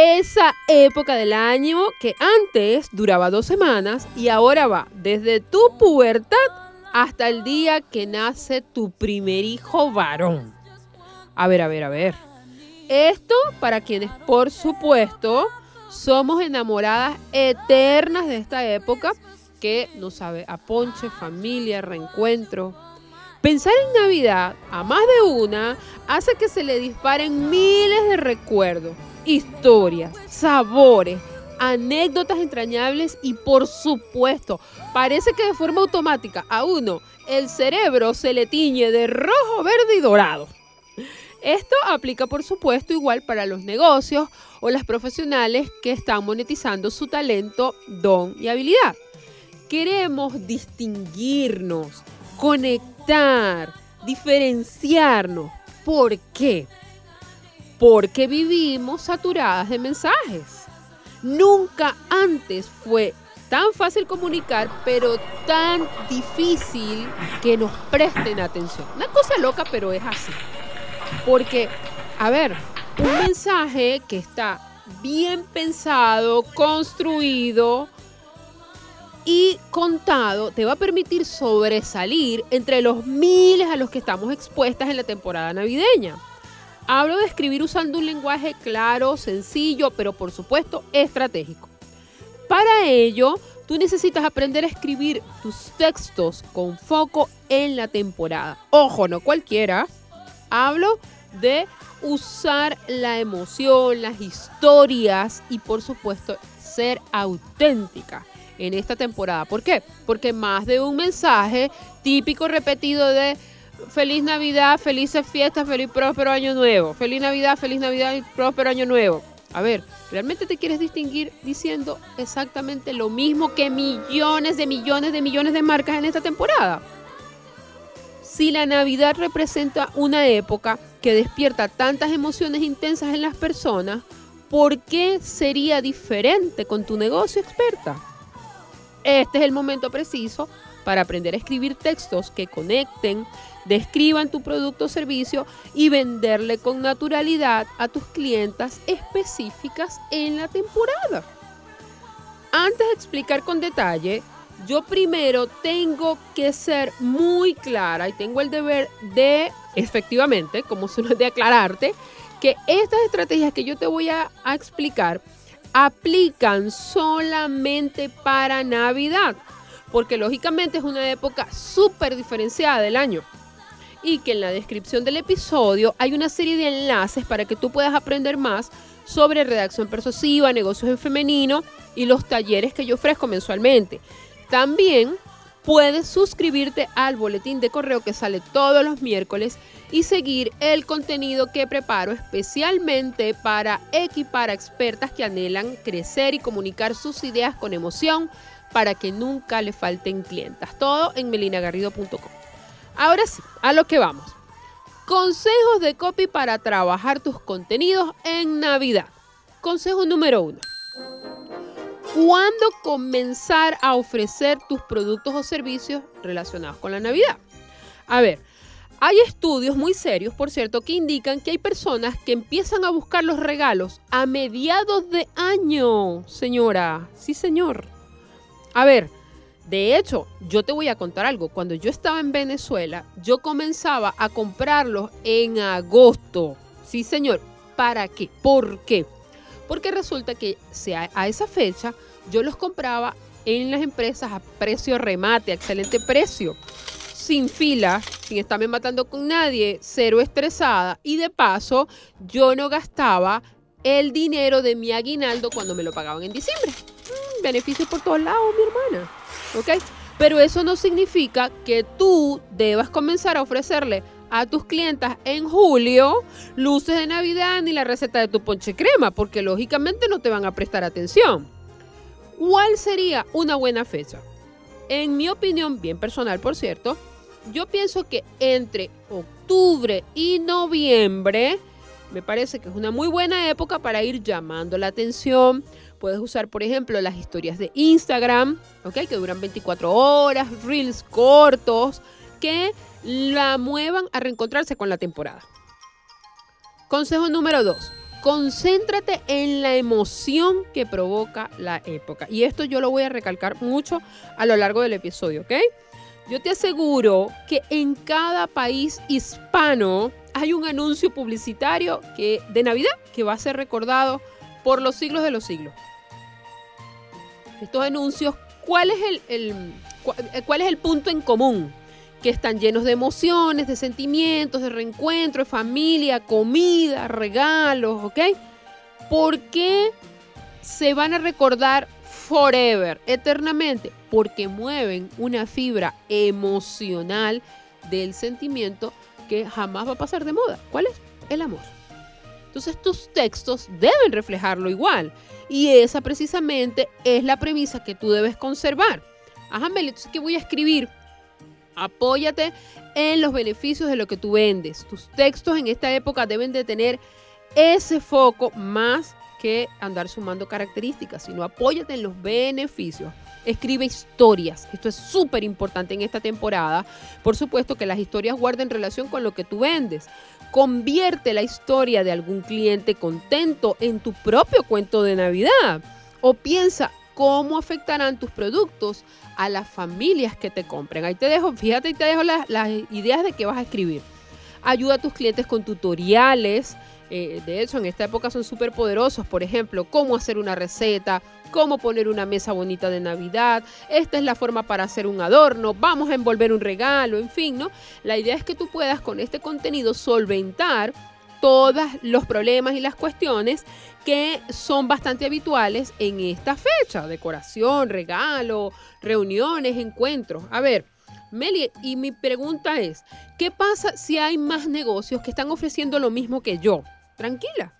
Esa época del año que antes duraba dos semanas y ahora va desde tu pubertad hasta el día que nace tu primer hijo varón. A ver, a ver, a ver. Esto para quienes, por supuesto, somos enamoradas eternas de esta época que nos sabe a ponche, familia, reencuentro. Pensar en Navidad a más de una hace que se le disparen miles de recuerdos historias, sabores, anécdotas entrañables y por supuesto, parece que de forma automática a uno el cerebro se le tiñe de rojo, verde y dorado. Esto aplica por supuesto igual para los negocios o las profesionales que están monetizando su talento, don y habilidad. Queremos distinguirnos, conectar, diferenciarnos. ¿Por qué? Porque vivimos saturadas de mensajes. Nunca antes fue tan fácil comunicar, pero tan difícil que nos presten atención. Una cosa loca, pero es así. Porque, a ver, un mensaje que está bien pensado, construido y contado, te va a permitir sobresalir entre los miles a los que estamos expuestas en la temporada navideña. Hablo de escribir usando un lenguaje claro, sencillo, pero por supuesto estratégico. Para ello, tú necesitas aprender a escribir tus textos con foco en la temporada. Ojo, no cualquiera. Hablo de usar la emoción, las historias y por supuesto ser auténtica en esta temporada. ¿Por qué? Porque más de un mensaje típico repetido de feliz Navidad, felices fiestas, feliz próspero año nuevo. Feliz Navidad, feliz Navidad y próspero año nuevo. A ver, ¿realmente te quieres distinguir diciendo exactamente lo mismo que millones de millones de millones de marcas en esta temporada? Si la Navidad representa una época que despierta tantas emociones intensas en las personas, ¿por qué sería diferente con tu negocio experta? Este es el momento preciso para aprender a escribir textos que conecten, describan tu producto o servicio y venderle con naturalidad a tus clientas específicas en la temporada. Antes de explicar con detalle, yo primero tengo que ser muy clara y tengo el deber de, efectivamente, como suena de aclararte, que estas estrategias que yo te voy a, a explicar aplican solamente para Navidad, porque lógicamente es una época súper diferenciada del año y que en la descripción del episodio hay una serie de enlaces para que tú puedas aprender más sobre redacción persuasiva, negocios en femenino y los talleres que yo ofrezco mensualmente. También puedes suscribirte al boletín de correo que sale todos los miércoles y seguir el contenido que preparo especialmente para equipar a expertas que anhelan crecer y comunicar sus ideas con emoción para que nunca le falten clientas. Todo en melinagarrido.com. Ahora sí, a lo que vamos. Consejos de copy para trabajar tus contenidos en Navidad. Consejo número uno. ¿Cuándo comenzar a ofrecer tus productos o servicios relacionados con la Navidad? A ver, hay estudios muy serios, por cierto, que indican que hay personas que empiezan a buscar los regalos a mediados de año, señora. Sí, señor. A ver, de hecho, yo te voy a contar algo. Cuando yo estaba en Venezuela, yo comenzaba a comprarlos en agosto. Sí, señor. ¿Para qué? ¿Por qué? Porque resulta que a esa fecha yo los compraba en las empresas a precio remate, a excelente precio, sin fila, sin estarme matando con nadie, cero estresada y de paso yo no gastaba el dinero de mi aguinaldo cuando me lo pagaban en diciembre. Mm, beneficios por todos lados, mi hermana. ¿Ok? Pero eso no significa que tú debas comenzar a ofrecerle a tus clientas en julio luces de Navidad ni la receta de tu ponche crema, porque lógicamente no te van a prestar atención. ¿Cuál sería una buena fecha? En mi opinión, bien personal por cierto, yo pienso que entre octubre y noviembre me parece que es una muy buena época para ir llamando la atención. Puedes usar, por ejemplo, las historias de Instagram, ¿ok? Que duran 24 horas, reels cortos, que la muevan a reencontrarse con la temporada. Consejo número 2. Concéntrate en la emoción que provoca la época. Y esto yo lo voy a recalcar mucho a lo largo del episodio, ¿ok? Yo te aseguro que en cada país hispano hay un anuncio publicitario que, de Navidad que va a ser recordado por los siglos de los siglos. Estos anuncios, ¿cuál es el, cuál es el punto en común? Que están llenos de emociones, de sentimientos, de reencuentro, de familia, comida, regalos, ¿ok? ¿Por qué se van a recordar forever, eternamente? Porque mueven una fibra emocional del sentimiento que jamás va a pasar de moda. ¿Cuál es? El amor. Entonces tus textos deben reflejarlo igual. Y esa precisamente es la premisa que tú debes conservar. Ajá, Meli, entonces ¿qué voy a escribir? Apóyate en los beneficios de lo que tú vendes. Tus textos en esta época deben de tener ese foco más que andar sumando características, sino apóyate en los beneficios. Escribe historias. Esto es súper importante en esta temporada. Por supuesto que las historias guarden relación con lo que tú vendes. Convierte la historia de algún cliente contento en tu propio cuento de Navidad. O piensa cómo afectarán tus productos a las familias que te compren. Ahí te dejo, fíjate, y te dejo las, las ideas de qué vas a escribir. Ayuda a tus clientes con tutoriales, eh, de hecho, en esta época son súper poderosos. Por ejemplo, cómo hacer una receta, cómo poner una mesa bonita de Navidad. Esta es la forma para hacer un adorno. Vamos a envolver un regalo, en fin, ¿no? La idea es que tú puedas con este contenido solventar todos los problemas y las cuestiones que son bastante habituales en esta fecha. Decoración, regalo, reuniones, encuentros. A ver. Meli, y mi pregunta es, ¿qué pasa si hay más negocios que están ofreciendo lo mismo que yo? Tranquila.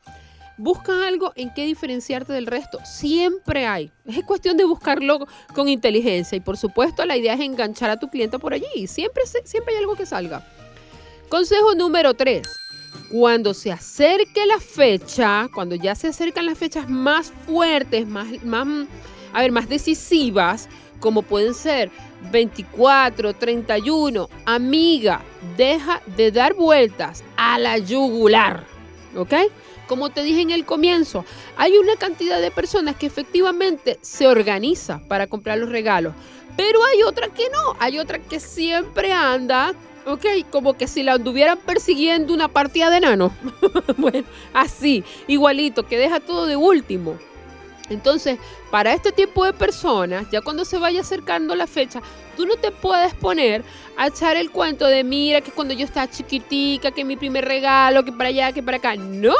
Busca algo en qué diferenciarte del resto. Siempre hay. Es cuestión de buscarlo con inteligencia. Y por supuesto, la idea es enganchar a tu cliente por allí. Siempre, siempre hay algo que salga. Consejo número 3. Cuando se acerque la fecha, cuando ya se acercan las fechas más fuertes, más, más, a ver, más decisivas, como pueden ser 24, 31, amiga, deja de dar vueltas a la yugular. ¿Ok? Como te dije en el comienzo, hay una cantidad de personas que efectivamente se organiza para comprar los regalos, pero hay otra que no, hay otra que siempre anda, ¿ok? Como que si la anduvieran persiguiendo una partida de enano. bueno, así, igualito, que deja todo de último. Entonces, para este tipo de personas, ya cuando se vaya acercando la fecha, tú no te puedes poner a echar el cuento de mira que cuando yo estaba chiquitica, que mi primer regalo, que para allá, que para acá. No,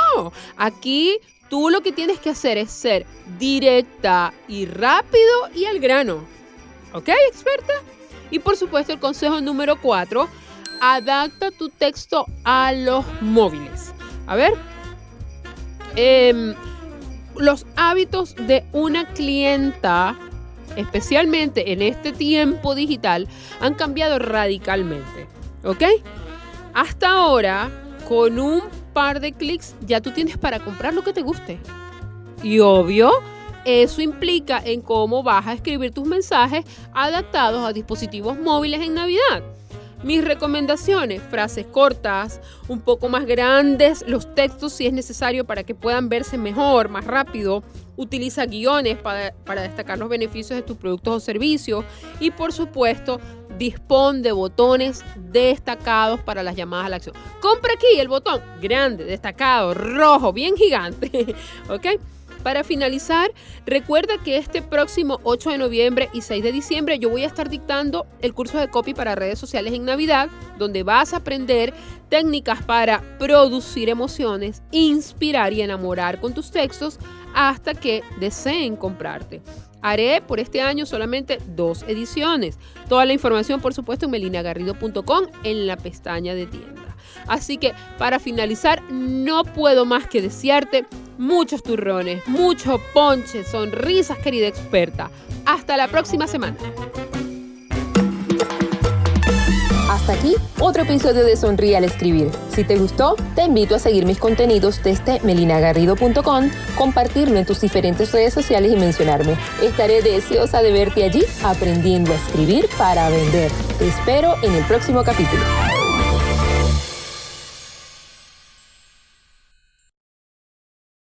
aquí tú lo que tienes que hacer es ser directa y rápido y al grano. ¿Ok, experta? Y por supuesto el consejo número 4, adapta tu texto a los móviles. A ver. Eh, los hábitos de una clienta, especialmente en este tiempo digital, han cambiado radicalmente. ¿Ok? Hasta ahora, con un par de clics, ya tú tienes para comprar lo que te guste. Y obvio, eso implica en cómo vas a escribir tus mensajes adaptados a dispositivos móviles en Navidad. Mis recomendaciones, frases cortas, un poco más grandes, los textos si es necesario para que puedan verse mejor, más rápido. Utiliza guiones para, destacar los beneficios de tus productos o servicios. Y por supuesto, dispón de botones destacados para las llamadas a la acción. Compra aquí el botón grande, destacado, rojo, bien gigante. ¿Ok? Para finalizar, recuerda que este próximo 8 de noviembre y 6 de diciembre yo voy a estar dictando el curso de copy para redes sociales en Navidad, donde vas a aprender técnicas para producir emociones, inspirar y enamorar con tus textos hasta que deseen comprarte. Haré por este año solamente dos ediciones. Toda la información, por supuesto, en melinagarrido.com en la pestaña de tienda. Así que para finalizar, no puedo más que desearte muchos turrones, mucho ponche, sonrisas, querida experta. Hasta la próxima semana. Hasta aquí otro episodio de Sonríe al Escribir. Si te gustó, te invito a seguir mis contenidos desde melinagarrido.com, compartirlo en tus diferentes redes sociales y mencionarme. Estaré deseosa de verte allí aprendiendo a escribir para vender. Te espero en el próximo capítulo.